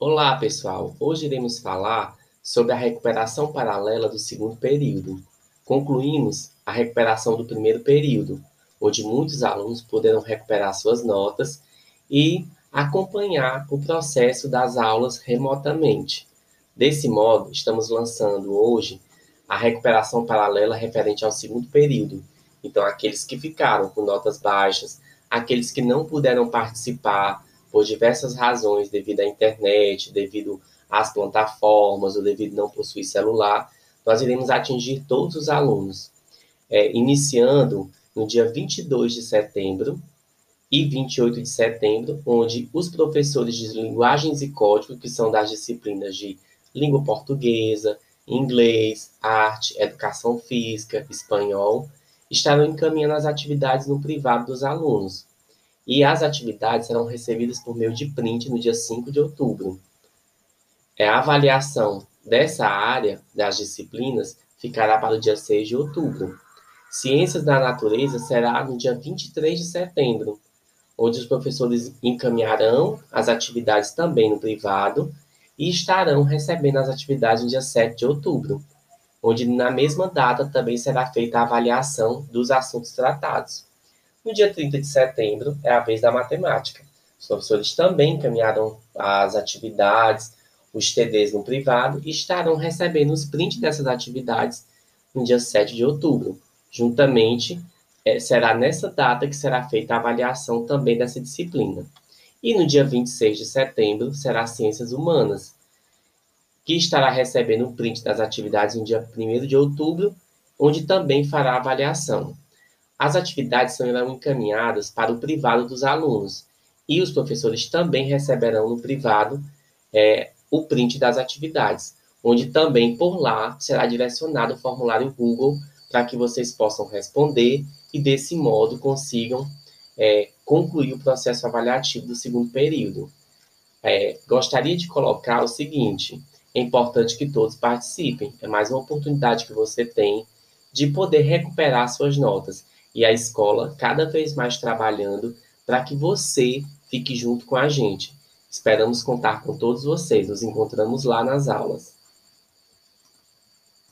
Olá, pessoal! Hoje iremos falar sobre a recuperação paralela do segundo período. Concluímos a recuperação do primeiro período, onde muitos alunos puderam recuperar suas notas e acompanhar o processo das aulas remotamente. Desse modo, estamos lançando hoje a recuperação paralela referente ao segundo período. Então, aqueles que ficaram com notas baixas, aqueles que não puderam participar por diversas razões, devido à internet, devido às plataformas, ou devido não possuir celular, nós iremos atingir todos os alunos, é, iniciando no dia 22 de setembro e 28 de setembro, onde os professores de linguagens e código, que são das disciplinas de língua portuguesa, inglês, arte, educação física, espanhol, estarão encaminhando as atividades no privado dos alunos, e as atividades serão recebidas por meio de print no dia 5 de outubro. É, a avaliação dessa área das disciplinas ficará para o dia 6 de outubro. Ciências da Natureza será no dia 23 de setembro, onde os professores encaminharão as atividades também no privado e estarão recebendo as atividades no dia 7 de outubro, onde na mesma data também será feita a avaliação dos assuntos tratados. No dia 30 de setembro é a vez da matemática. Os professores também encaminharam as atividades, os TDs no privado e estarão recebendo os prints dessas atividades no dia 7 de outubro. Juntamente, é, será nessa data que será feita a avaliação também dessa disciplina. E no dia 26 de setembro será Ciências Humanas, que estará recebendo o print das atividades no dia 1 de outubro, onde também fará avaliação. As atividades serão encaminhadas para o privado dos alunos. E os professores também receberão no privado é, o print das atividades, onde também por lá será direcionado o formulário Google para que vocês possam responder e desse modo consigam é, concluir o processo avaliativo do segundo período. É, gostaria de colocar o seguinte: é importante que todos participem, é mais uma oportunidade que você tem de poder recuperar suas notas e a escola cada vez mais trabalhando para que você fique junto com a gente. Esperamos contar com todos vocês. Nos encontramos lá nas aulas.